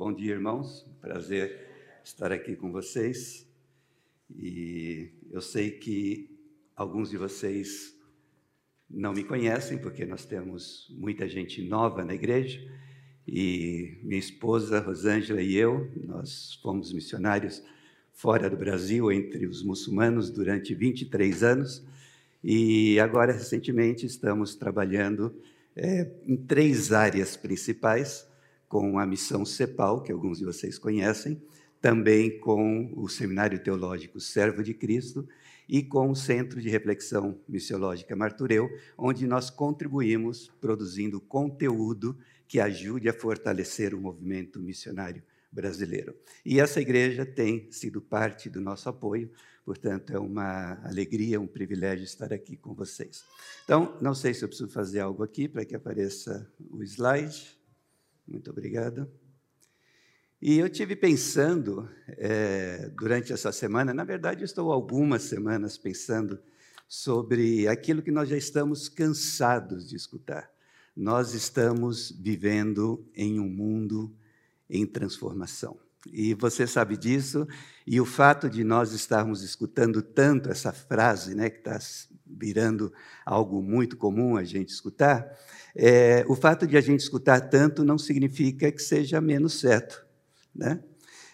Bom dia, irmãos. Prazer estar aqui com vocês. E eu sei que alguns de vocês não me conhecem, porque nós temos muita gente nova na igreja. E minha esposa, Rosângela, e eu, nós fomos missionários fora do Brasil, entre os muçulmanos, durante 23 anos. E agora, recentemente, estamos trabalhando é, em três áreas principais com a missão CEPAL, que alguns de vocês conhecem, também com o Seminário Teológico Servo de Cristo e com o Centro de Reflexão Missiológica Martureu, onde nós contribuímos produzindo conteúdo que ajude a fortalecer o movimento missionário brasileiro. E essa igreja tem sido parte do nosso apoio, portanto, é uma alegria, um privilégio estar aqui com vocês. Então, não sei se eu preciso fazer algo aqui para que apareça o slide. Muito obrigado. E eu tive pensando é, durante essa semana, na verdade, estou algumas semanas pensando sobre aquilo que nós já estamos cansados de escutar. Nós estamos vivendo em um mundo em transformação. E você sabe disso, e o fato de nós estarmos escutando tanto essa frase, né, que está virando algo muito comum a gente escutar, é, o fato de a gente escutar tanto não significa que seja menos certo. Né?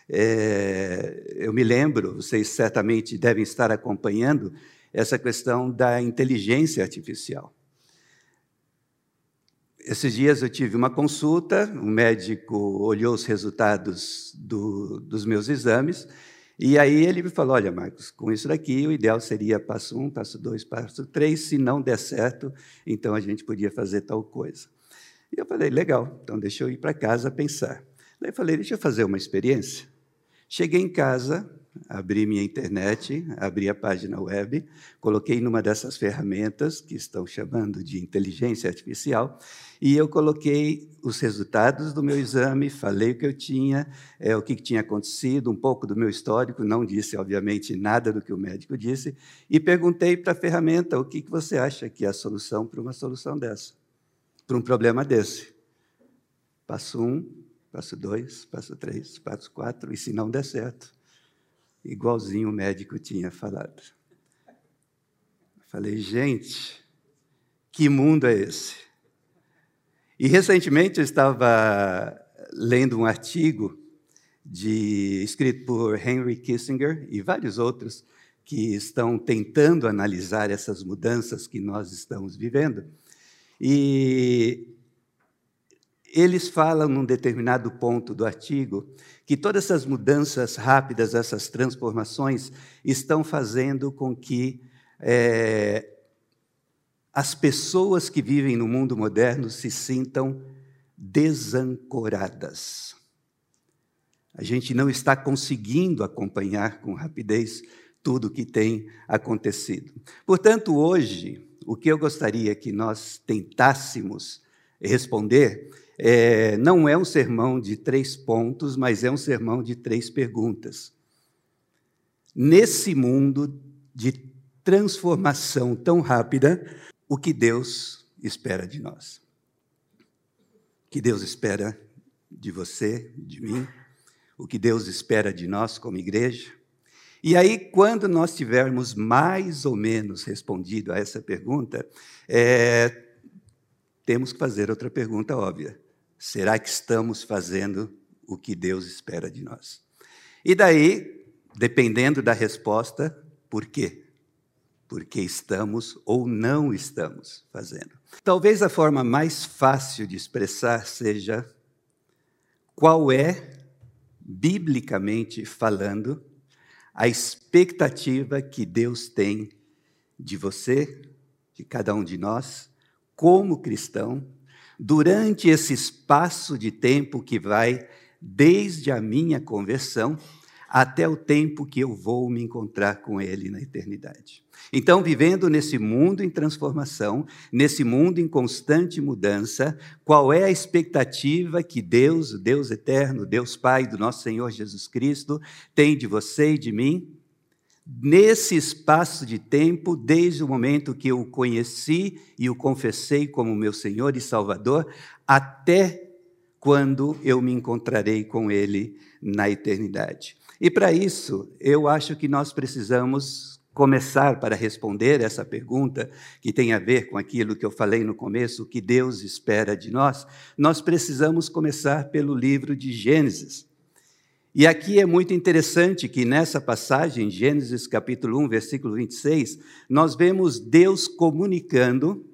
É, eu me lembro, vocês certamente devem estar acompanhando essa questão da inteligência artificial. Esses dias eu tive uma consulta, o um médico olhou os resultados do, dos meus exames e aí ele me falou: olha, Marcos, com isso daqui, o ideal seria passo um, passo dois, passo três. Se não der certo, então a gente podia fazer tal coisa. E eu falei: legal, então deixa eu ir para casa pensar. Daí eu falei: deixa eu fazer uma experiência. Cheguei em casa, abri minha internet, abri a página web, coloquei numa dessas ferramentas que estão chamando de inteligência artificial, e eu coloquei os resultados do meu exame, falei o que eu tinha, é, o que tinha acontecido, um pouco do meu histórico, não disse, obviamente, nada do que o médico disse, e perguntei para a ferramenta o que, que você acha que é a solução para uma solução dessa, para um problema desse. Passo um, passo dois, passo três, passo quatro, e se não der certo, igualzinho o médico tinha falado. Falei, gente, que mundo é esse? E recentemente eu estava lendo um artigo de, escrito por Henry Kissinger e vários outros que estão tentando analisar essas mudanças que nós estamos vivendo. E eles falam num determinado ponto do artigo que todas essas mudanças rápidas, essas transformações, estão fazendo com que é, as pessoas que vivem no mundo moderno se sintam desancoradas. A gente não está conseguindo acompanhar com rapidez tudo o que tem acontecido. Portanto, hoje, o que eu gostaria que nós tentássemos responder é, não é um sermão de três pontos, mas é um sermão de três perguntas. Nesse mundo de transformação tão rápida, o que Deus espera de nós? O que Deus espera de você, de mim? O que Deus espera de nós como igreja? E aí, quando nós tivermos mais ou menos respondido a essa pergunta, é, temos que fazer outra pergunta óbvia. Será que estamos fazendo o que Deus espera de nós? E daí, dependendo da resposta, por quê? Porque estamos ou não estamos fazendo. Talvez a forma mais fácil de expressar seja qual é, biblicamente falando, a expectativa que Deus tem de você, de cada um de nós, como cristão, durante esse espaço de tempo que vai desde a minha conversão até o tempo que eu vou me encontrar com Ele na eternidade. Então, vivendo nesse mundo em transformação, nesse mundo em constante mudança, qual é a expectativa que Deus, Deus eterno, Deus Pai do nosso Senhor Jesus Cristo, tem de você e de mim? Nesse espaço de tempo, desde o momento que eu o conheci e o confessei como meu Senhor e Salvador, até quando eu me encontrarei com Ele na eternidade. E para isso, eu acho que nós precisamos começar para responder essa pergunta, que tem a ver com aquilo que eu falei no começo, o que Deus espera de nós, nós precisamos começar pelo livro de Gênesis. E aqui é muito interessante que nessa passagem, Gênesis capítulo 1, versículo 26, nós vemos Deus comunicando,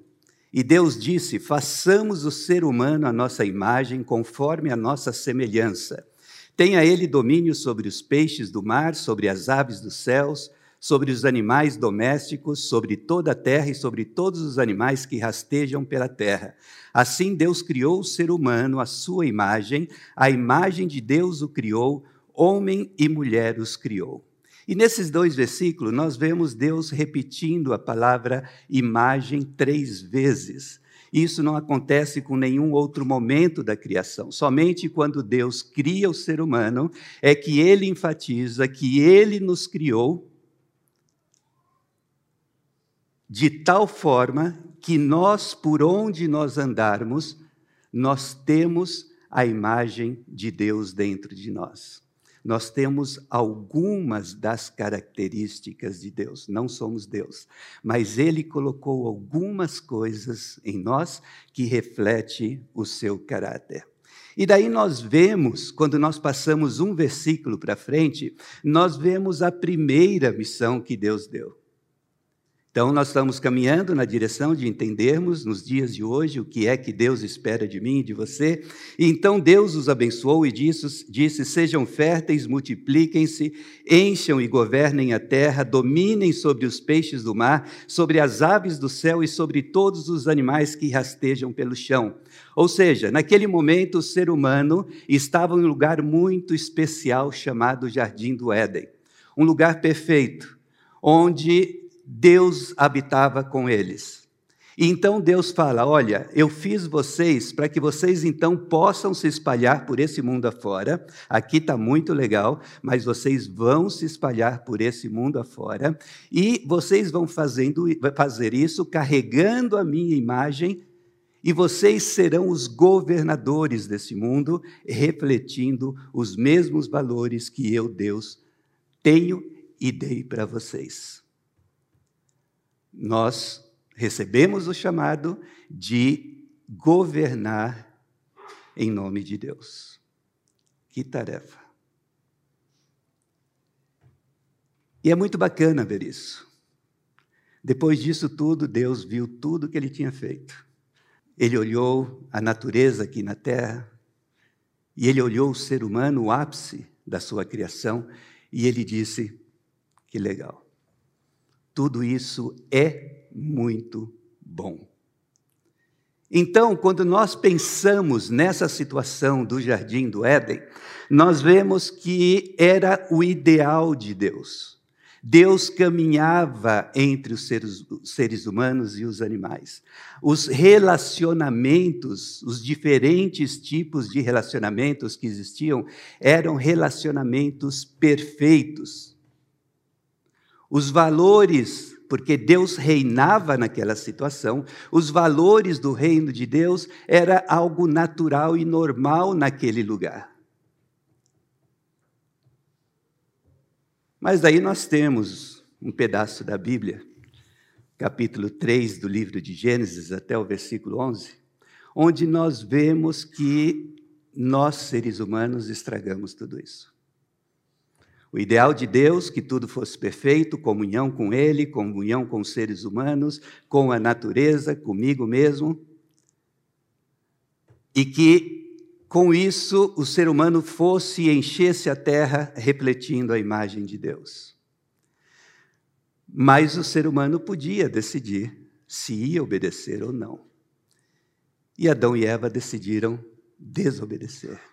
e Deus disse: façamos o ser humano a nossa imagem, conforme a nossa semelhança. Tenha ele domínio sobre os peixes do mar, sobre as aves dos céus, sobre os animais domésticos, sobre toda a terra e sobre todos os animais que rastejam pela terra. Assim Deus criou o ser humano à sua imagem, a imagem de Deus o criou, homem e mulher os criou. E nesses dois versículos nós vemos Deus repetindo a palavra imagem três vezes. Isso não acontece com nenhum outro momento da criação. Somente quando Deus cria o ser humano é que ele enfatiza que ele nos criou de tal forma que nós, por onde nós andarmos, nós temos a imagem de Deus dentro de nós. Nós temos algumas das características de Deus, não somos Deus, mas Ele colocou algumas coisas em nós que reflete o seu caráter. E daí nós vemos, quando nós passamos um versículo para frente, nós vemos a primeira missão que Deus deu. Então, nós estamos caminhando na direção de entendermos nos dias de hoje o que é que Deus espera de mim e de você. E então Deus os abençoou e disse, disse Sejam férteis, multipliquem-se, encham e governem a terra, dominem sobre os peixes do mar, sobre as aves do céu e sobre todos os animais que rastejam pelo chão. Ou seja, naquele momento o ser humano estava em um lugar muito especial chamado Jardim do Éden um lugar perfeito, onde Deus habitava com eles. E então Deus fala: Olha, eu fiz vocês para que vocês então possam se espalhar por esse mundo afora. Aqui está muito legal, mas vocês vão se espalhar por esse mundo afora. E vocês vão fazendo, fazer isso carregando a minha imagem. E vocês serão os governadores desse mundo, refletindo os mesmos valores que eu, Deus, tenho e dei para vocês nós recebemos o chamado de governar em nome de Deus. Que tarefa! E é muito bacana ver isso. Depois disso tudo, Deus viu tudo que ele tinha feito. Ele olhou a natureza aqui na terra, e ele olhou o ser humano, o ápice da sua criação, e ele disse: Que legal. Tudo isso é muito bom. Então, quando nós pensamos nessa situação do jardim do Éden, nós vemos que era o ideal de Deus. Deus caminhava entre os seres, seres, humanos e os animais. Os relacionamentos, os diferentes tipos de relacionamentos que existiam, eram relacionamentos perfeitos os valores, porque Deus reinava naquela situação, os valores do reino de Deus era algo natural e normal naquele lugar. Mas daí nós temos um pedaço da Bíblia, capítulo 3 do livro de Gênesis até o versículo 11, onde nós vemos que nós, seres humanos, estragamos tudo isso. O ideal de Deus, que tudo fosse perfeito, comunhão com Ele, comunhão com os seres humanos, com a natureza, comigo mesmo. E que, com isso, o ser humano fosse e enchesse a terra refletindo a imagem de Deus. Mas o ser humano podia decidir se ia obedecer ou não. E Adão e Eva decidiram desobedecer.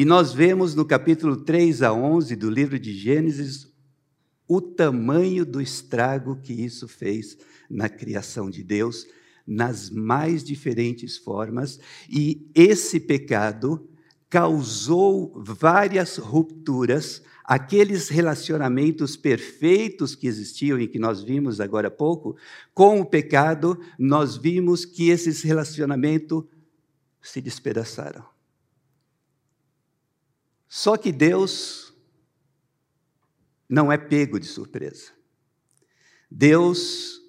E nós vemos no capítulo 3 a 11 do livro de Gênesis o tamanho do estrago que isso fez na criação de Deus, nas mais diferentes formas, e esse pecado causou várias rupturas, aqueles relacionamentos perfeitos que existiam e que nós vimos agora há pouco, com o pecado, nós vimos que esses relacionamentos se despedaçaram Só que Deus não é pego de surpresa. Deus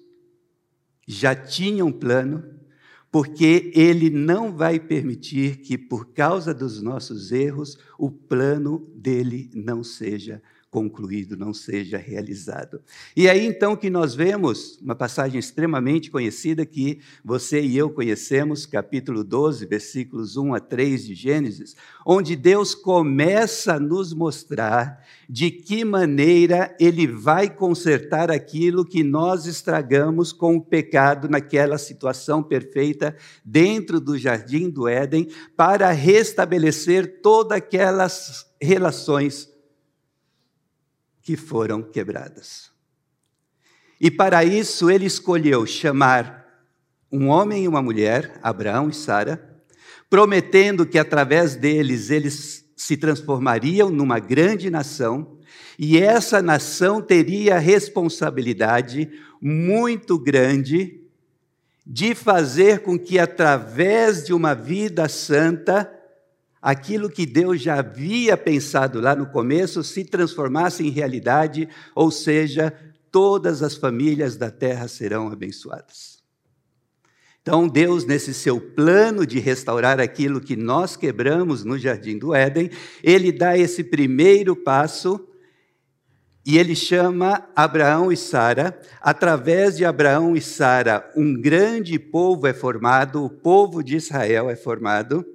já tinha um plano, porque Ele não vai permitir que, por causa dos nossos erros, o plano dele não seja concluído, não seja realizado. E aí então que nós vemos uma passagem extremamente conhecida que você e eu conhecemos, capítulo 12, versículos 1 a 3 de Gênesis, onde Deus começa a nos mostrar de que maneira ele vai consertar aquilo que nós estragamos com o pecado naquela situação perfeita dentro do jardim do Éden, para restabelecer todas aquelas relações que foram quebradas. E para isso ele escolheu chamar um homem e uma mulher, Abraão e Sara, prometendo que através deles eles se transformariam numa grande nação, e essa nação teria a responsabilidade muito grande de fazer com que através de uma vida santa aquilo que Deus já havia pensado lá no começo se transformasse em realidade, ou seja, todas as famílias da terra serão abençoadas. Então, Deus, nesse seu plano de restaurar aquilo que nós quebramos no jardim do Éden, ele dá esse primeiro passo e ele chama Abraão e Sara. Através de Abraão e Sara, um grande povo é formado, o povo de Israel é formado.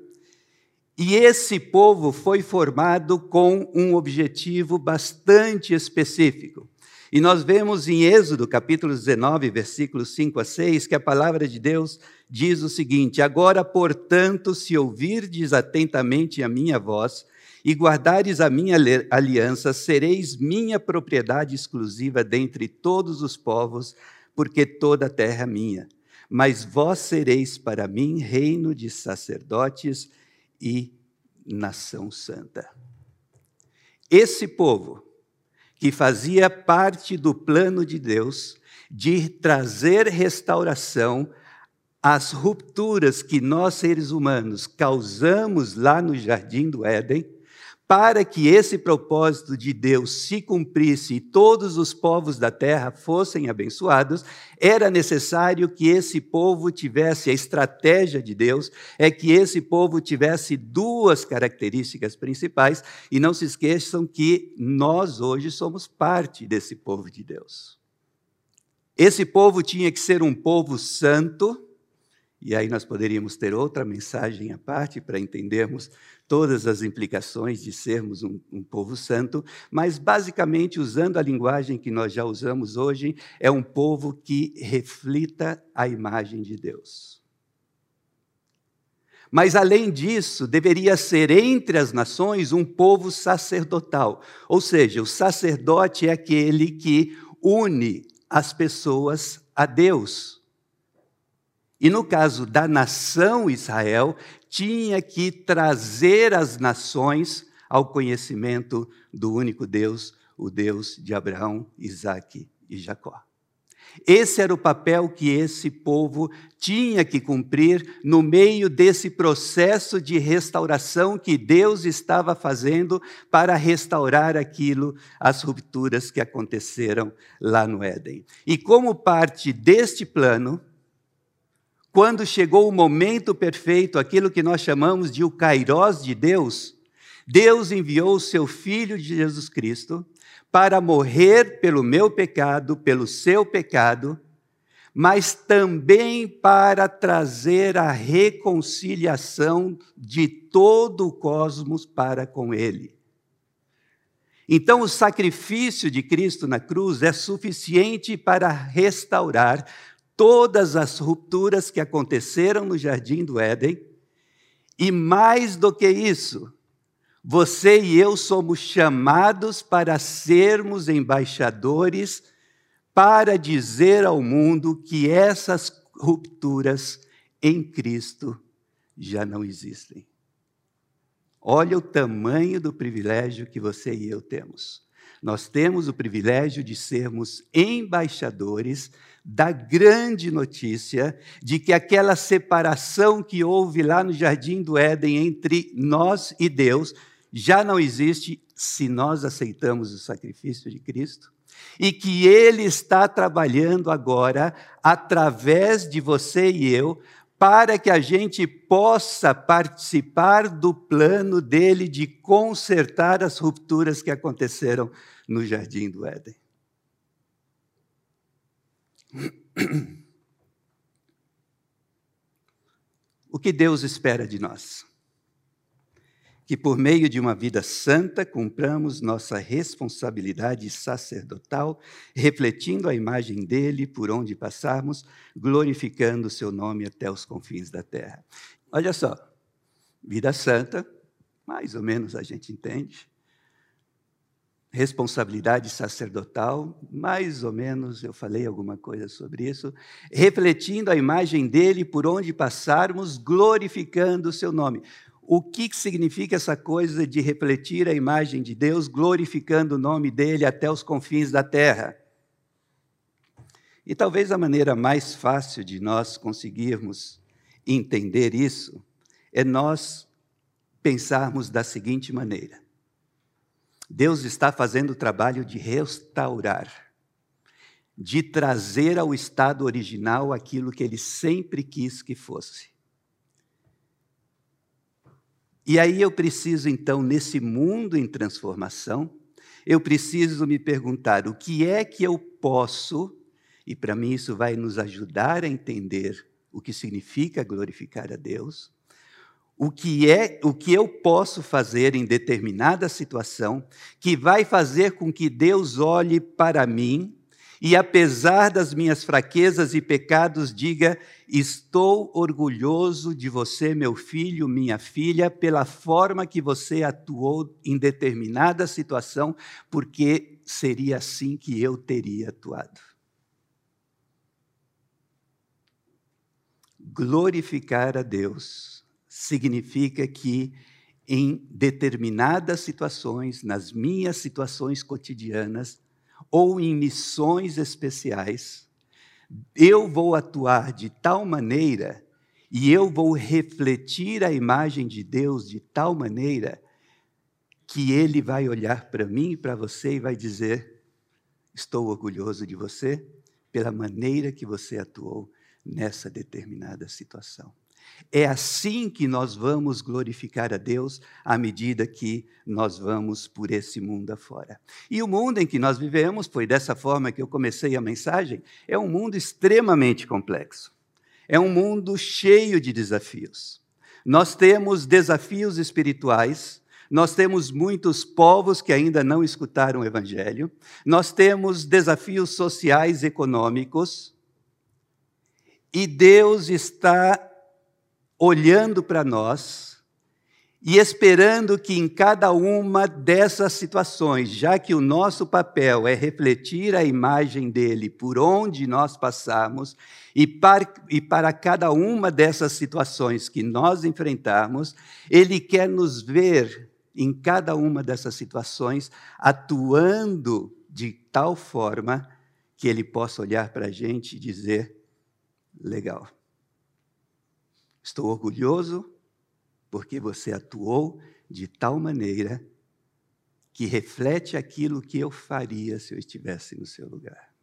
E esse povo foi formado com um objetivo bastante específico. E nós vemos em Êxodo, capítulo 19, versículos 5 a 6, que a palavra de Deus diz o seguinte: Agora, portanto, se ouvirdes atentamente a minha voz e guardares a minha aliança, sereis minha propriedade exclusiva dentre todos os povos, porque toda a terra é minha. Mas vós sereis para mim reino de sacerdotes e nação santa. Esse povo, que fazia parte do plano de Deus de trazer restauração às rupturas que nós seres humanos causamos lá no jardim do Éden, para que esse propósito de Deus se cumprisse e todos os povos da terra fossem abençoados, era necessário que esse povo tivesse a estratégia de Deus, é que esse povo tivesse duas características principais, e não se esqueçam que nós hoje somos parte desse povo de Deus. Esse povo tinha que ser um povo santo, e aí nós poderíamos ter outra mensagem à parte para entendermos todas as implicações de sermos um, um, povo santo, mas basicamente, usando a linguagem que nós já usamos hoje, é um povo que reflita a imagem de Deus. Mas, além disso, deveria ser entre as nações um povo sacerdotal, ou seja, o sacerdote é aquele que une as pessoas a Deus. E no caso da nação Israel, tinha que trazer as nações ao conhecimento do único Deus, o Deus de Abraão, Isaque e Jacó. Esse era o papel que esse povo tinha que cumprir no meio desse processo de restauração que Deus estava fazendo para restaurar aquilo, as rupturas que aconteceram lá no Éden. E como parte deste plano, quando chegou o momento perfeito, aquilo que nós chamamos de o kairós de Deus, Deus enviou o seu Filho de Jesus Cristo para morrer pelo meu pecado, pelo seu pecado, mas também para trazer a reconciliação de todo o cosmos para com Ele. Então, o sacrifício de Cristo na cruz é suficiente para restaurar todas as rupturas que aconteceram no jardim do Éden, e mais do que isso, você e eu somos chamados para sermos embaixadores para dizer ao mundo que essas rupturas em Cristo já não existem. Olha o tamanho do privilégio que você e eu temos. Nós temos o privilégio de sermos embaixadores da grande notícia de que aquela separação que houve lá no jardim do Éden entre nós e Deus já não existe se nós aceitamos o sacrifício de Cristo e que Ele está trabalhando agora através de você e eu para que a gente possa participar do plano dele de consertar as rupturas que aconteceram no jardim do Éden. O que Deus espera de nós? Que por meio de uma vida santa cumpramos nossa responsabilidade sacerdotal, refletindo a imagem dele por onde passarmos, glorificando o seu nome até os confins da terra. Olha só, vida santa, mais ou menos a gente entende, responsabilidade sacerdotal, mais ou menos eu falei alguma coisa sobre isso, refletindo a imagem dele por onde passarmos, glorificando o seu nome. O que significa essa coisa de refletir a imagem de Deus, glorificando o nome dele até os confins da terra? E talvez a maneira mais fácil de nós conseguirmos entender isso é nós pensarmos da seguinte maneira: Deus está fazendo o trabalho de restaurar, de trazer ao estado original aquilo que ele sempre quis que fosse. E aí eu preciso, então, nesse mundo em transformação, eu preciso me perguntar o que é que eu posso, e para mim isso vai nos ajudar a entender o que significa glorificar a Deus o que é, o que eu posso fazer em determinada situação que vai fazer com que Deus olhe para mim e apesar das minhas fraquezas e pecados diga: "Estou orgulhoso de você, meu filho, minha filha, pela forma que você atuou em determinada situação, porque seria assim que eu teria atuado." Glorificar a Deus significa que em determinadas situações, nas minhas situações cotidianas ou em missões especiais, eu vou atuar de tal maneira e eu vou refletir a imagem de Deus de tal maneira que ele vai olhar para mim e para você e vai dizer: Estou orgulhoso de você pela maneira que você atuou nessa determinada situação. É assim que nós vamos glorificar a Deus à medida que nós vamos por esse mundo afora. E o mundo em que nós vivemos, foi dessa forma que eu comecei a mensagem, é um mundo extremamente complexo. É um mundo cheio de desafios. Nós temos desafios espirituais, nós temos muitos povos que ainda não escutaram o Evangelho, nós temos desafios sociais, econômicos, e Deus está olhando para nós e esperando que em cada uma dessas situações, já que o nosso papel é refletir a imagem dele por onde nós passamos, e para, e para cada uma dessas situações que nós enfrentarmos, ele quer nos ver em cada uma dessas situações atuando de tal forma que ele possa olhar para a gente e dizer: legal Estou orgulhoso porque você atuou de tal maneira que reflete aquilo que eu faria se eu estivesse no seu lugar.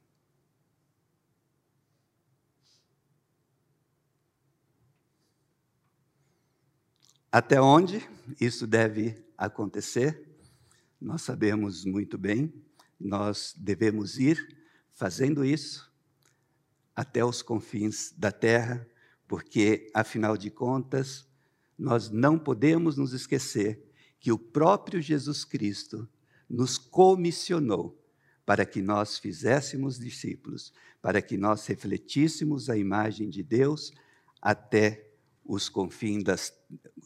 Até onde isso deve acontecer? Nós sabemos muito bem, nós devemos ir fazendo isso até os confins da terra, porque, afinal de contas, nós não podemos nos esquecer que o próprio Jesus Cristo nos comissionou para que nós fizéssemos discípulos, para que nós refletíssemos a imagem de Deus até os confins, das,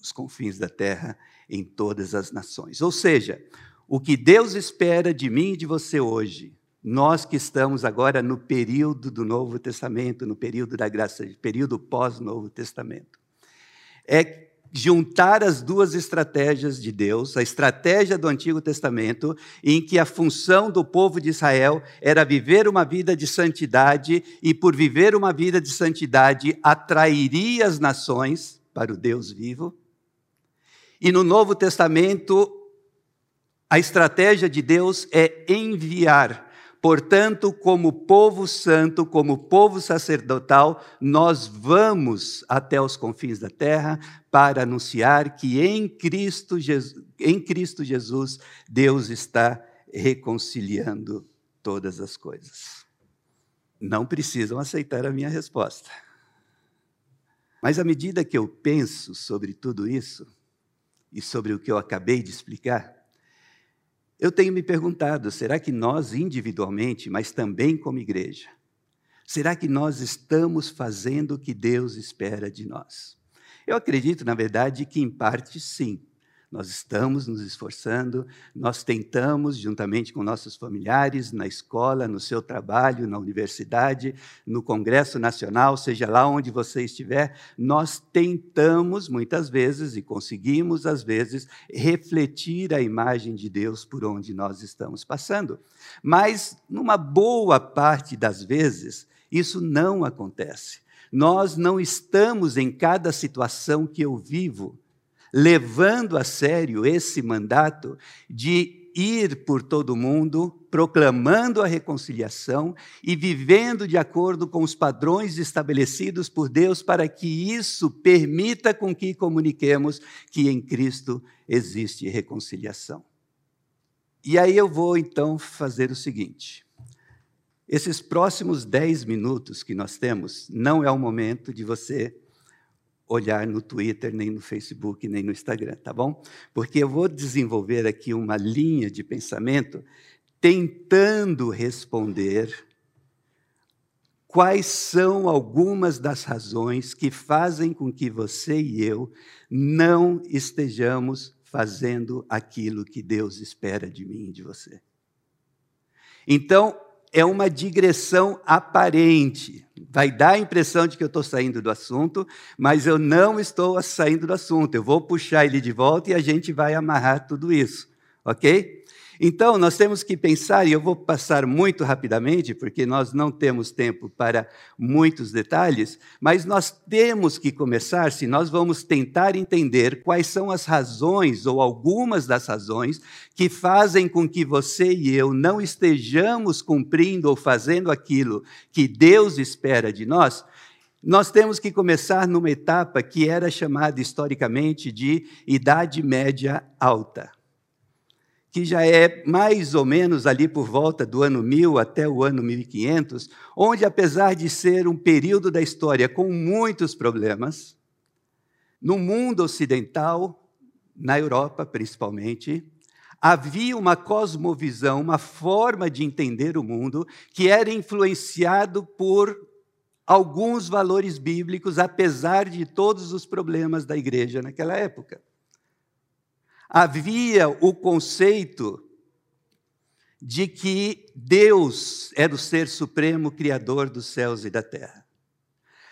os confins da terra em todas as nações. Ou seja, o que Deus espera de mim e de você hoje nós que estamos agora no período do Novo Testamento, no período da graça, período pós-Novo Testamento, é juntar as duas estratégias de Deus, a estratégia do Antigo Testamento, em que a função do povo de Israel era viver uma vida de santidade e por viver uma vida de santidade atrairia as nações para o Deus vivo. E no Novo Testamento, A estratégia de Deus é enviar. Portanto, como povo santo, como povo sacerdotal, nós vamos até os confins da terra para anunciar que em Cristo Jesus, em Cristo Jesus Deus está reconciliando todas as coisas. Não precisam aceitar a minha resposta. Mas à medida que eu penso sobre tudo isso, e sobre o que eu acabei de explicar, eu tenho me perguntado: será que nós individualmente, mas também como igreja, será que nós estamos fazendo o que Deus espera de nós? Eu acredito, na verdade, que em parte sim. Nós estamos nos esforçando, nós tentamos, juntamente com nossos familiares, na escola, no seu trabalho, na universidade, no Congresso Nacional, seja lá onde você estiver, nós tentamos, muitas vezes, e conseguimos, às vezes, refletir a imagem de Deus por onde nós estamos passando. Mas, numa boa parte das vezes, isso não acontece. Nós não estamos em cada situação que eu vivo levando a sério esse mandato de ir por todo o mundo, proclamando a reconciliação e vivendo de acordo com os padrões estabelecidos por Deus para que isso permita com que comuniquemos que em Cristo existe reconciliação. E aí eu vou então fazer o seguinte: esses próximos dez minutos que nós temos não é o momento de você olhar no Twitter, nem no Facebook, nem no Instagram, tá bom? Porque eu vou desenvolver aqui uma linha de pensamento tentando responder quais são algumas das razões que fazem com que você e eu não estejamos fazendo aquilo que Deus espera de mim e de você. Então, é uma digressão aparente. Vai dar a impressão de que eu estou saindo do assunto, mas eu não estou saindo do assunto. Eu vou puxar ele de volta e a gente vai amarrar tudo isso, ok? Então, nós temos que pensar, e eu vou passar muito rapidamente, porque nós não temos tempo para muitos detalhes, mas nós temos que começar, se nós vamos tentar entender quais são as razões, ou algumas das razões, que fazem com que você e eu não estejamos cumprindo ou fazendo aquilo que Deus espera de nós, nós temos que começar numa etapa que era chamada historicamente de Idade Média Alta que já é mais ou menos ali por volta do ano 1000 até o ano 1500, onde, apesar de ser um período da história com muitos problemas, no mundo ocidental, na Europa principalmente, havia uma cosmovisão, uma forma de entender o mundo que era influenciado por alguns valores bíblicos, apesar de todos os problemas da igreja naquela época havia o conceito de que Deus era o ser supremo criador dos céus e da terra.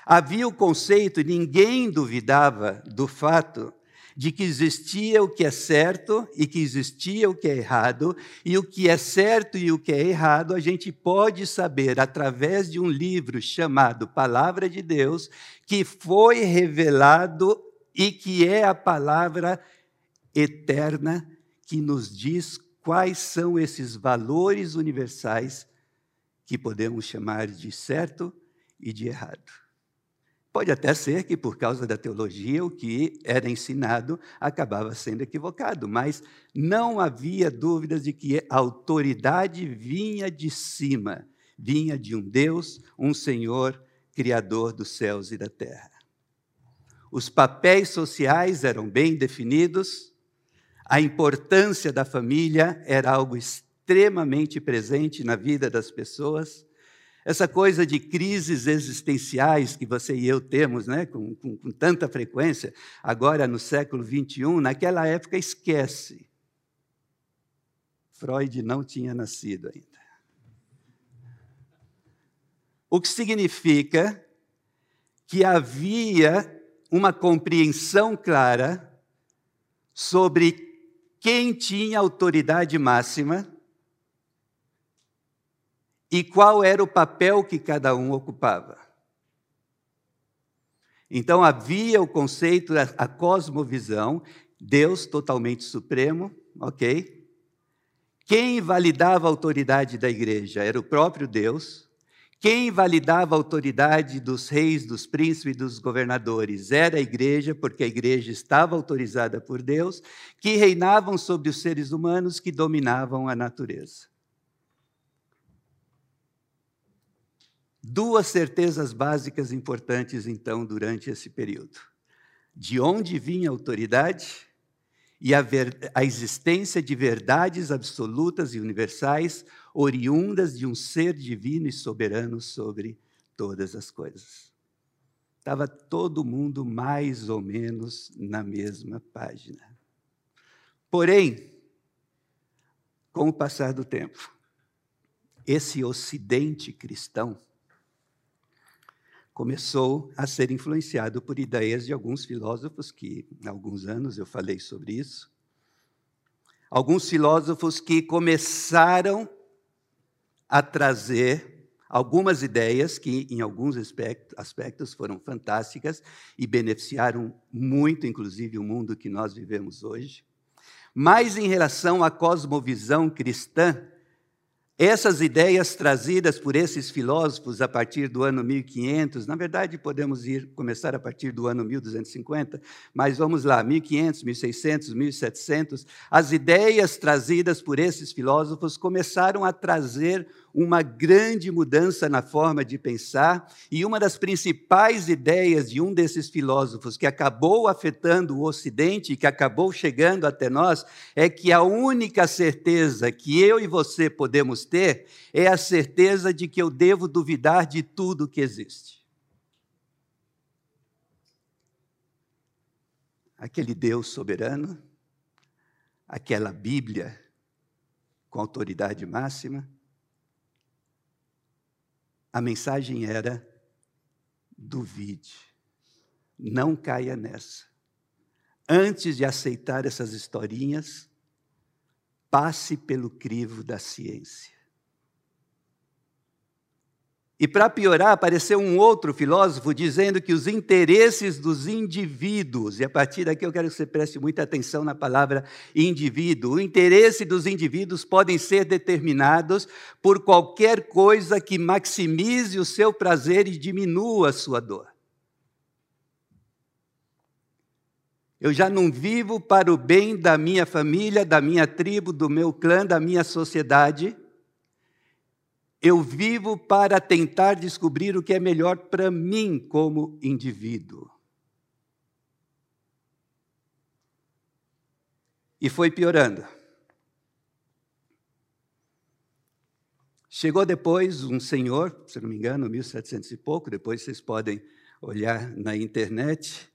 Havia o conceito, ninguém duvidava do fato de que existia o que é certo e que existia o que é errado, e o que é certo e o que é errado a gente pode saber através de um livro chamado Palavra de Deus, que foi revelado e que é a palavra eterna que nos diz quais são esses valores universais que podemos chamar de certo e de errado. Pode até ser que, por causa da teologia, o que era ensinado acabava sendo equivocado, mas não havia dúvidas de que a autoridade vinha de cima, vinha de um Deus, um Senhor, Criador dos céus e da terra. Os papéis sociais eram bem definidos, a importância da família era algo extremamente presente na vida das pessoas. Essa coisa de crises existenciais que você e eu temos né, com, com, com tanta frequência, agora no século XXI, naquela época esquece. Freud não tinha nascido ainda. O que significa que havia uma compreensão clara sobre quem tinha autoridade máxima e qual era o papel que cada um ocupava. Então havia o conceito, a cosmovisão, Deus totalmente supremo, ok? Quem validava a autoridade da igreja era o próprio Deus. Quem validava a autoridade dos reis, dos príncipes e dos governadores? Era a igreja, porque a igreja estava autorizada por Deus, que reinavam sobre os seres humanos que dominavam a natureza. Duas certezas básicas importantes, então, durante esse período: de onde vinha a autoridade e a, ver, a existência de verdades absolutas e universais, oriundas de um ser divino e soberano sobre todas as coisas. Estava todo mundo mais ou menos na mesma página. Porém, com o passar do tempo, esse ocidente cristão começou a ser influenciado por ideias de alguns filósofos, que há alguns anos eu falei sobre isso. Alguns filósofos que começaram a trazer algumas ideias que, em alguns aspectos, foram fantásticas e beneficiaram muito, inclusive, o mundo que nós vivemos hoje. Mas, em relação à cosmovisão cristã, essas ideias trazidas por esses filósofos a partir do ano 1500, na verdade podemos ir começar a partir do ano 1250, mas vamos lá, 1500, 1600, 1700, as ideias trazidas por esses filósofos começaram a trazer uma grande mudança na forma de pensar, e uma das principais ideias de um desses filósofos que acabou afetando o Ocidente e que acabou chegando até nós é que a única certeza que eu e você podemos ter é a certeza de que eu devo duvidar de tudo que existe. Aquele Deus soberano, aquela Bíblia com autoridade máxima, a mensagem era: duvide, não caia nessa. Antes de aceitar essas historinhas, passe pelo crivo da ciência. E para piorar, apareceu um outro filósofo dizendo que os interesses dos indivíduos, e a partir daqui eu quero que você preste muita atenção na palavra indivíduo, o interesse dos indivíduos podem ser determinados por qualquer coisa que maximize o seu prazer e diminua a sua dor. Eu já não vivo para o bem da minha família, da minha tribo, do meu clã, da minha sociedade eu vivo para tentar descobrir o que é melhor para mim como indivíduo. E foi piorando. Chegou depois um senhor, se não me engano, 1700 e pouco, depois vocês podem olhar na internet,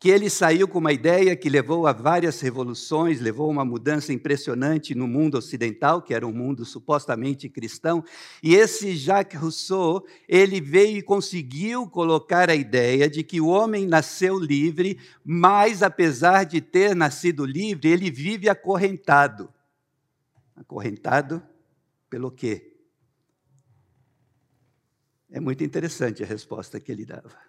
que ele saiu com uma ideia que levou a várias revoluções, levou uma mudança impressionante no mundo ocidental, que era um mundo supostamente cristão. E esse Jacques Rousseau, ele veio e conseguiu colocar a ideia de que o homem nasceu livre, mas apesar de ter nascido livre, ele vive acorrentado. Acorrentado pelo quê? É muito interessante a resposta que ele dava.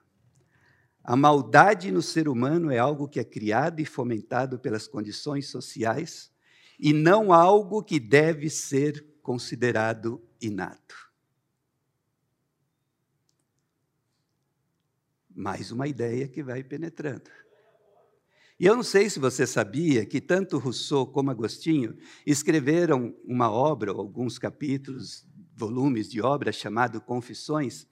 A maldade no ser humano é algo que é criado e fomentado pelas condições sociais e não algo que deve ser considerado inato. Mais uma ideia que vai penetrando. E eu não sei se você sabia que tanto Rousseau como Agostinho escreveram uma obra, alguns capítulos, volumes de obra chamado Confissões,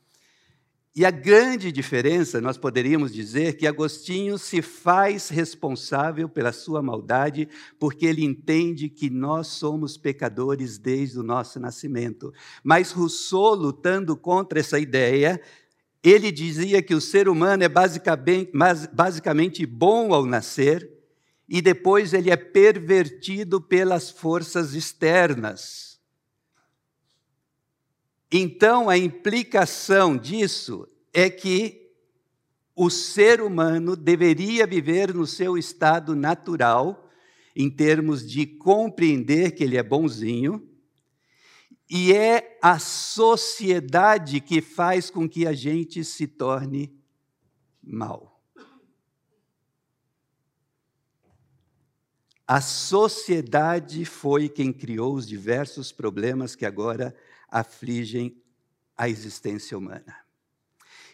e a grande diferença, nós poderíamos dizer que Agostinho se faz responsável pela sua maldade, porque ele entende que nós somos pecadores desde o nosso nascimento. Mas Rousseau, lutando contra essa ideia, ele dizia que o ser humano é basicamente, basicamente bom ao nascer e depois ele é pervertido pelas forças externas. Então, a implicação disso é que o ser humano deveria viver no seu estado natural, em termos de compreender que ele é bonzinho, e é a sociedade que faz com que a gente se torne mal. a sociedade foi quem criou os diversos problemas que agora afligem a existência humana.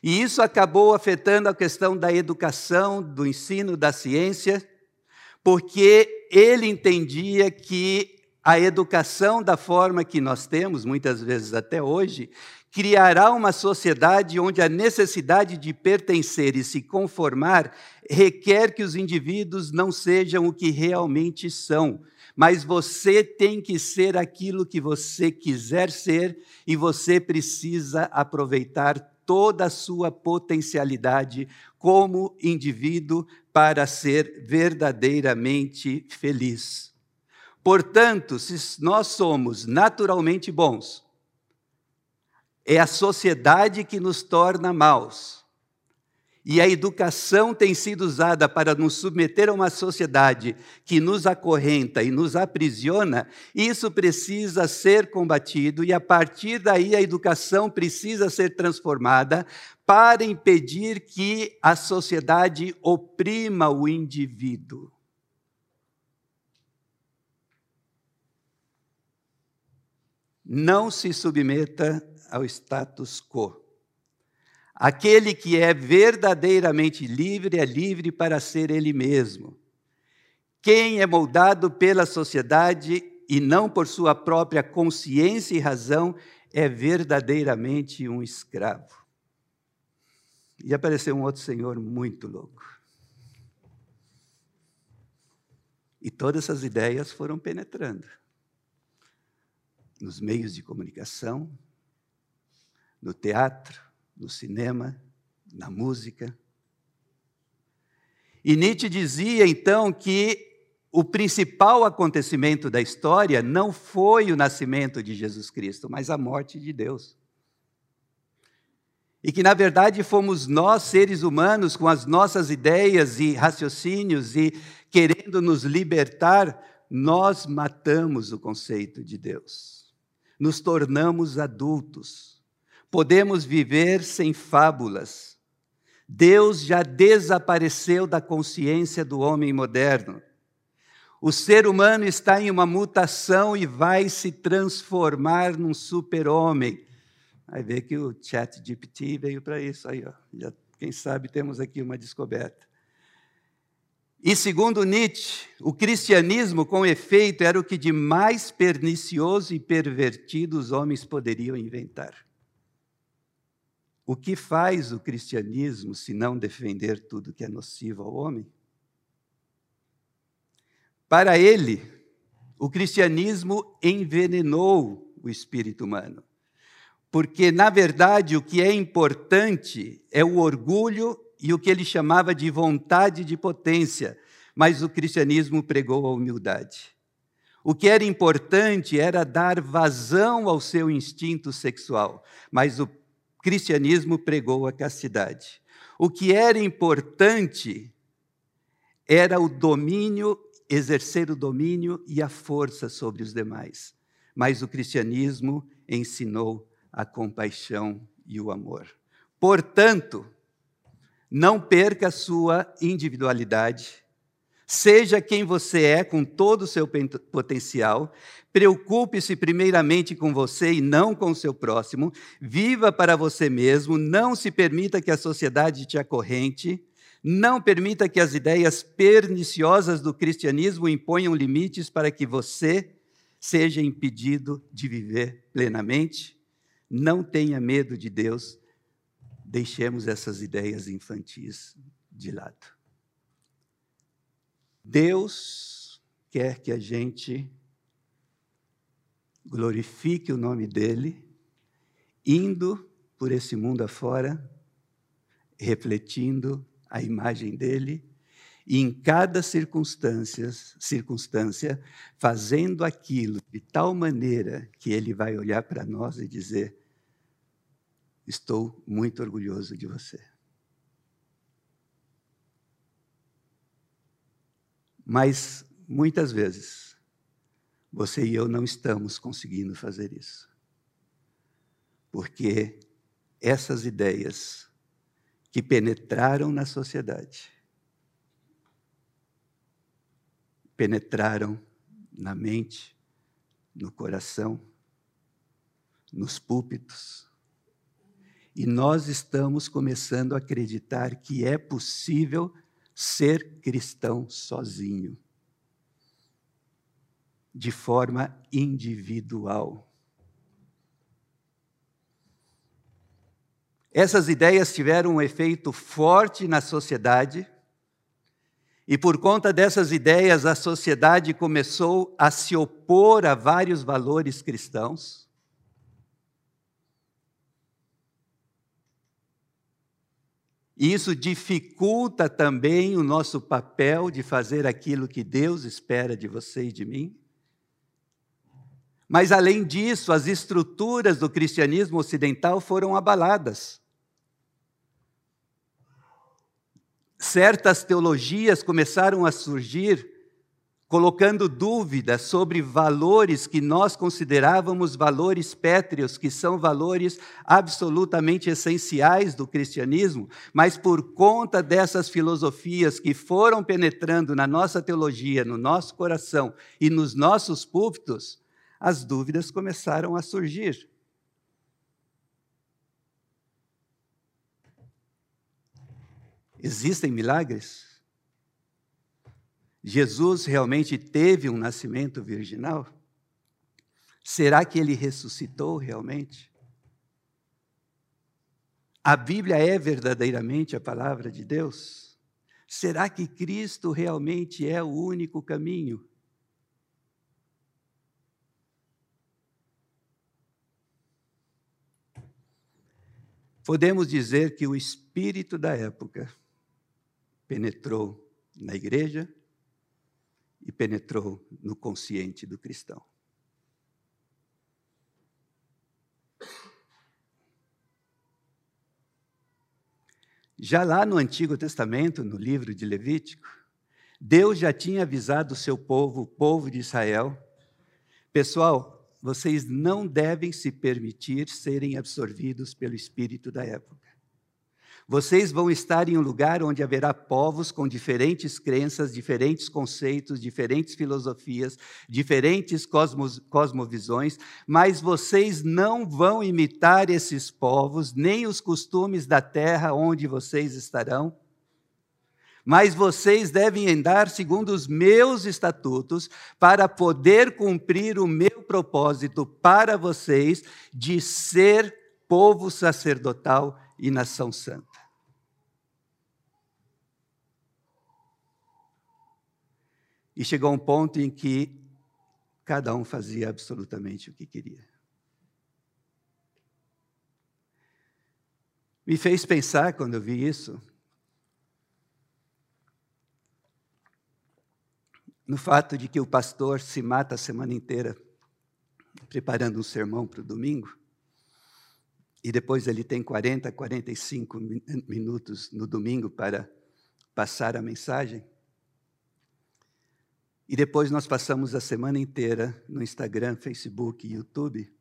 E isso acabou afetando a questão da educação, do ensino, da ciência, porque ele entendia que a educação da forma que nós temos, muitas vezes até hoje, criará uma sociedade onde a necessidade de pertencer e se conformar requer que os indivíduos não sejam o que realmente são, mas você tem que ser aquilo que você quiser ser e você precisa aproveitar toda a sua potencialidade como indivíduo para ser verdadeiramente feliz. Portanto, se nós somos naturalmente bons, é a sociedade que nos torna maus. E a educação tem sido usada para nos submeter a uma sociedade que nos acorrenta e nos aprisiona, isso precisa ser combatido e a partir daí a educação precisa ser transformada para impedir que a sociedade oprima o indivíduo. Não se submeta ao status quo. Aquele que é verdadeiramente livre é livre para ser ele mesmo. Quem é moldado pela sociedade e não por sua própria consciência e razão é verdadeiramente um escravo. E apareceu um outro senhor muito louco. E todas essas ideias foram penetrando nos meios de comunicação, no teatro, no cinema, na música. E Nietzsche dizia então que o principal acontecimento da história não foi o nascimento de Jesus Cristo, mas a morte de Deus. E que, na verdade, fomos nós, seres humanos, com as nossas ideias e raciocínios e querendo nos libertar, nós matamos o conceito de Deus. Nos tornamos adultos podemos viver sem fábulas. Deus já desapareceu da consciência do homem moderno. O ser humano está em uma mutação e vai se transformar num super-homem. Aí vê que o chat GPT veio para isso. Aí, ó, já, quem sabe temos aqui uma descoberta. E segundo Nietzsche, o cristianismo, com efeito, era o que de mais pernicioso e pervertido os homens poderiam inventar. O que faz o cristianismo se não defender tudo que é nocivo ao homem? Para ele, o cristianismo envenenou o espírito humano. Porque, na verdade, o que é importante é o orgulho e o que ele chamava de vontade de potência, mas o cristianismo pregou a humildade. O que era importante era dar vazão ao seu instinto sexual, mas o cristianismo pregou a castidade. O que era importante era o domínio, exercer o domínio e a força sobre os demais. Mas o cristianismo ensinou a compaixão e o amor. Portanto, não perca a sua individualidade, Seja quem você é com todo o seu potencial, preocupe-se primeiramente com você e não com o seu próximo, viva para você mesmo, não se permita que a sociedade te acorrente, não permita que as ideias perniciosas do cristianismo imponham limites para que você seja impedido de viver plenamente. Não tenha medo de Deus, deixemos essas ideias infantis de lado. Deus quer que a gente glorifique o nome dEle, indo por esse mundo afora, refletindo a imagem dEle, e em cada circunstância, circunstância, fazendo aquilo de tal maneira que Ele vai olhar para nós e dizer: Estou muito orgulhoso de você. Mas, muitas vezes, você e eu não estamos conseguindo fazer isso. Porque essas ideias que penetraram na sociedade penetraram na mente, no coração, nos púlpitos. E nós estamos começando a acreditar que é possível ser cristão sozinho, de forma individual. Essas ideias tiveram um efeito forte na sociedade, e por conta dessas ideias, a sociedade começou a se opor a vários valores cristãos. E isso dificulta também o nosso papel de fazer aquilo que Deus espera de você e de mim. Mas, além disso, as estruturas do cristianismo ocidental foram abaladas. certas teologias começaram a surgir colocando dúvidas sobre valores que nós considerávamos valores pétreos, que são valores absolutamente essenciais do cristianismo, mas por conta dessas filosofias que foram penetrando na nossa teologia, no nosso coração e nos nossos púlpitos, as dúvidas começaram a surgir. Existem milagres? Jesus realmente teve um nascimento virginal? Será que ele ressuscitou realmente? A Bíblia é verdadeiramente a palavra de Deus? Será que Cristo realmente é o único caminho? Podemos dizer que o espírito da época penetrou na igreja e penetrou no consciente do cristão. Já lá no Antigo Testamento, no livro de Levítico, Deus já tinha avisado o seu povo, o povo de Israel: pessoal, vocês não devem se permitir serem absorvidos pelo espírito da época. Vocês vão estar em um lugar onde haverá povos com diferentes crenças, diferentes conceitos, diferentes filosofias, diferentes cosmos, cosmovisões, mas vocês não vão imitar esses povos, nem os costumes da terra onde vocês estarão. Mas vocês devem andar segundo os meus estatutos para poder cumprir o meu propósito para vocês de ser povo sacerdotal e nação santa. E chegou um ponto em que cada um fazia absolutamente o que queria. Me fez pensar, quando eu vi isso, no fato de que o pastor se mata a semana inteira preparando um sermão para o domingo, e depois ele tem 40, 45 minutos no domingo para passar a mensagem. E depois nós passamos a semana inteira no Instagram, Facebook e YouTube,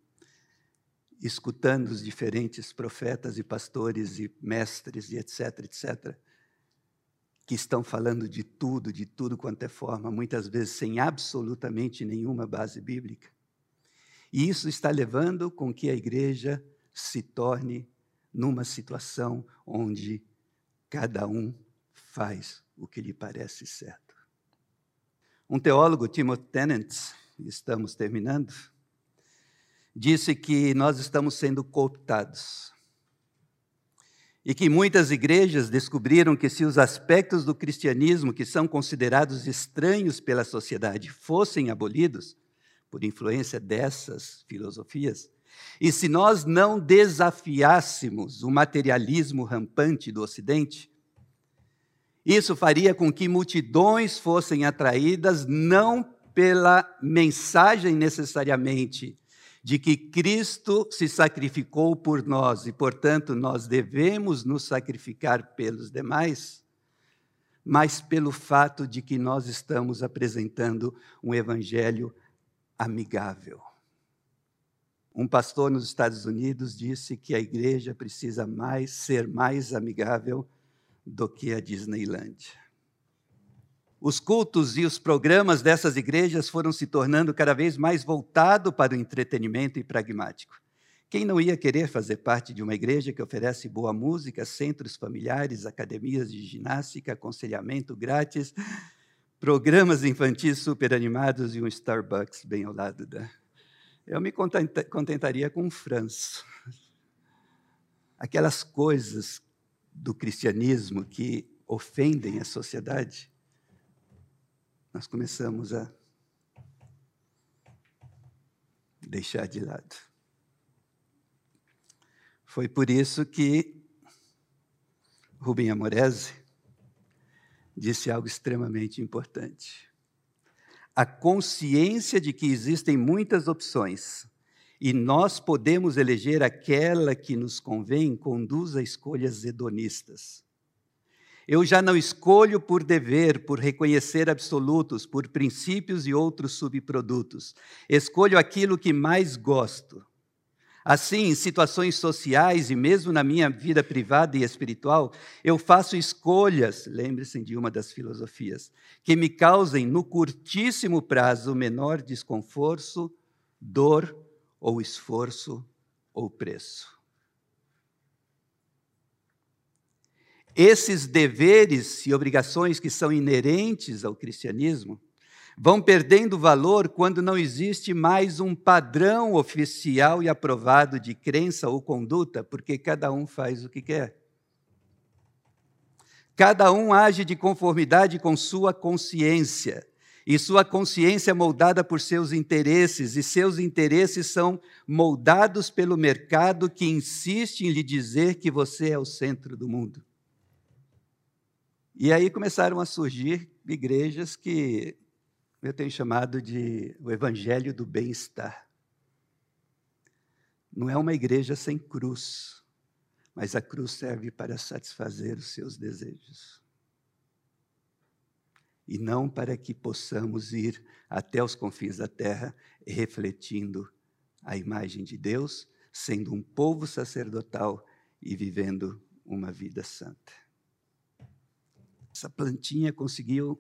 escutando os diferentes profetas e pastores e mestres e etc, etc, que estão falando de tudo, de tudo quanto é forma, muitas vezes sem absolutamente nenhuma base bíblica. E isso está levando com que a igreja se torne numa situação onde cada um faz o que lhe parece certo. Um teólogo, Timothy Tennant, estamos terminando, disse que nós estamos sendo cooptados. E que muitas igrejas descobriram que se os aspectos do cristianismo que são considerados estranhos pela sociedade fossem abolidos, por influência dessas filosofias, e se nós não desafiássemos o materialismo rampante do Ocidente, isso faria com que multidões fossem atraídas não pela mensagem necessariamente de que Cristo se sacrificou por nós e, portanto, nós devemos nos sacrificar pelos demais, mas pelo fato de que nós estamos apresentando um evangelho amigável. Um pastor nos Estados Unidos disse que a igreja precisa mais ser mais amigável do que a Disneyland. os cultos e os programas dessas igrejas foram se tornando cada vez mais voltados para o entretenimento e pragmático. Quem não ia querer fazer parte de uma igreja que oferece boa música, centros familiares, academias de ginástica, aconselhamento grátis, programas infantis super animados e um Starbucks bem ao lado da. Eu me contentaria com um Franz. Aquelas coisas do cristianismo que ofendem a sociedade nós começamos a deixar de lado. Foi por isso que Rubem Amorese disse algo extremamente importante. A consciência de que existem muitas opções e nós podemos eleger aquela que nos convém conduz a escolhas hedonistas. Eu já não escolho por dever, por reconhecer absolutos, por princípios e outros subprodutos. Escolho aquilo que mais gosto. Assim, em situações sociais e mesmo na minha vida privada e espiritual, eu faço escolhas, lembre-se de uma das filosofias, que me causem no curtíssimo prazo menor desconforto, dor ou esforço ou preço. Esses deveres e obrigações que são inerentes ao cristianismo vão perdendo valor quando não existe mais um padrão oficial e aprovado de crença ou conduta, porque cada um faz o que quer. Cada um age de conformidade com sua consciência, e sua consciência é moldada por seus interesses, e seus interesses são moldados pelo mercado que insiste em lhe dizer que você é o centro do mundo. E aí começaram a surgir igrejas que eu tenho chamado de o evangelho do bem-estar. Não é uma igreja sem cruz, mas a cruz serve para satisfazer os seus desejos. E não para que possamos ir até os confins da terra refletindo a imagem de Deus, sendo um povo sacerdotal e vivendo uma vida santa. Essa plantinha conseguiu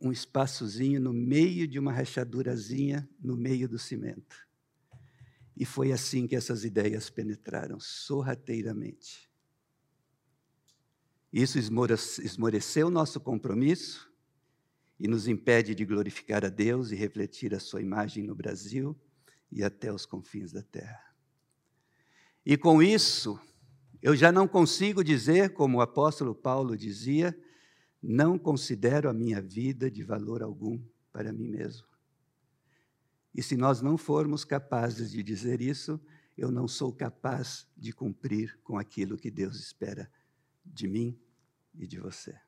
um espaçozinho no meio de uma rachadurazinha no meio do cimento. E foi assim que essas ideias penetraram sorrateiramente. Isso esmoreceu nosso compromisso e nos impede de glorificar a Deus e refletir a sua imagem no Brasil e até os confins da terra. E com isso, eu já não consigo dizer, como o apóstolo Paulo dizia, não considero a minha vida de valor algum para mim mesmo. E se nós não formos capazes de dizer isso, eu não sou capaz de cumprir com aquilo que Deus espera de mim e de você.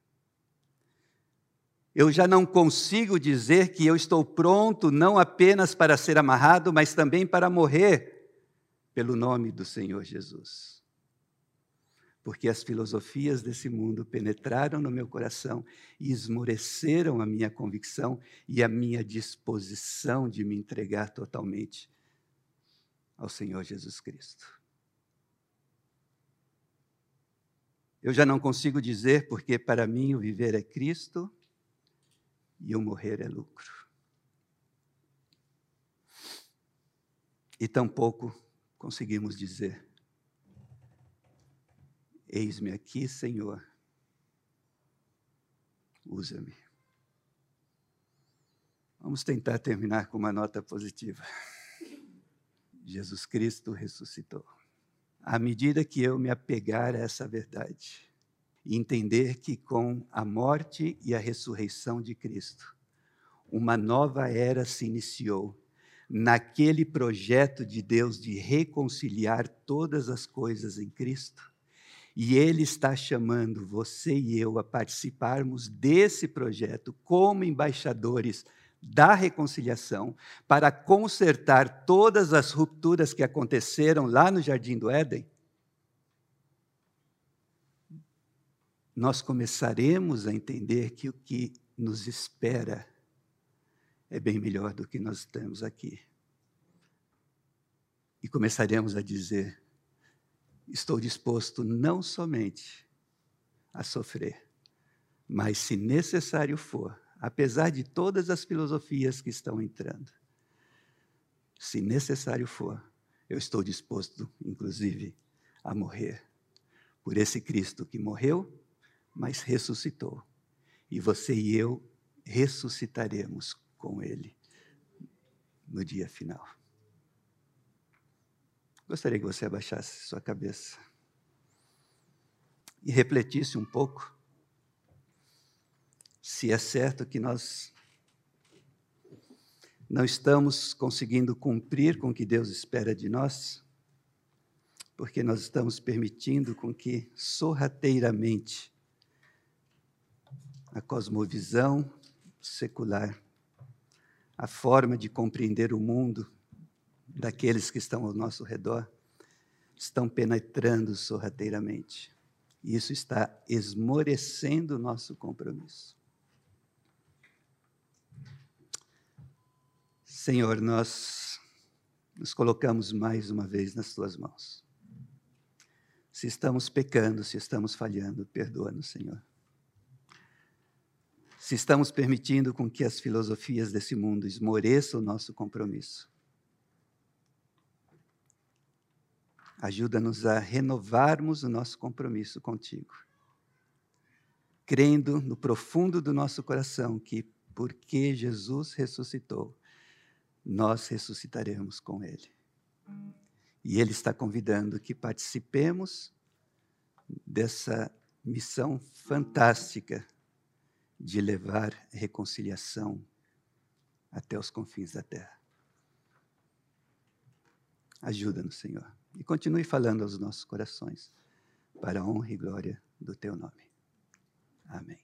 Eu já não consigo dizer que eu estou pronto não apenas para ser amarrado, mas também para morrer pelo nome do Senhor Jesus porque as filosofias desse mundo penetraram no meu coração e esmoreceram a minha convicção e a minha disposição de me entregar totalmente ao Senhor Jesus Cristo. Eu já não consigo dizer porque para mim o viver é Cristo e o morrer é lucro. E tampouco conseguimos dizer Eis-me aqui, Senhor, usa-me. Vamos tentar terminar com uma nota positiva. Jesus Cristo ressuscitou. À medida que eu me apegar a essa verdade e entender que com a morte e a ressurreição de Cristo, uma nova era se iniciou naquele projeto de Deus de reconciliar todas as coisas em Cristo e Ele está chamando você e eu a participarmos desse projeto como embaixadores da reconciliação para consertar todas as rupturas que aconteceram lá no Jardim do Éden. Nós começaremos a entender que o que nos espera é bem melhor do que nós temos aqui. E começaremos a dizer: estou disposto não somente a sofrer, Mas, se necessário for, apesar de todas as filosofias que estão entrando, se necessário for, eu estou disposto, inclusive, a morrer por esse Cristo que morreu, mas ressuscitou. E você e eu ressuscitaremos com Ele no dia final. Gostaria que você abaixasse sua cabeça e refletisse um pouco se é certo que nós não estamos conseguindo cumprir com o que Deus espera de nós, porque nós estamos permitindo com que sorrateiramente a cosmovisão secular, a forma de compreender o mundo daqueles que estão ao nosso redor, estão penetrando sorrateiramente. Isso está esmorecendo o nosso compromisso. Senhor, nós nos colocamos mais uma vez nas tuas mãos. Se estamos pecando, se estamos falhando, perdoa-nos, Senhor. Se estamos permitindo com que as filosofias desse mundo esmoreçam o nosso compromisso, ajuda-nos a renovarmos o nosso compromisso contigo, crendo no profundo do nosso coração que, porque Jesus ressuscitou, nós ressuscitaremos com Ele. E Ele está convidando que participemos dessa missão fantástica de levar reconciliação até os confins da terra. Ajuda-nos, Senhor, e continue falando aos nossos corações, para a honra e glória do Teu nome. Amém.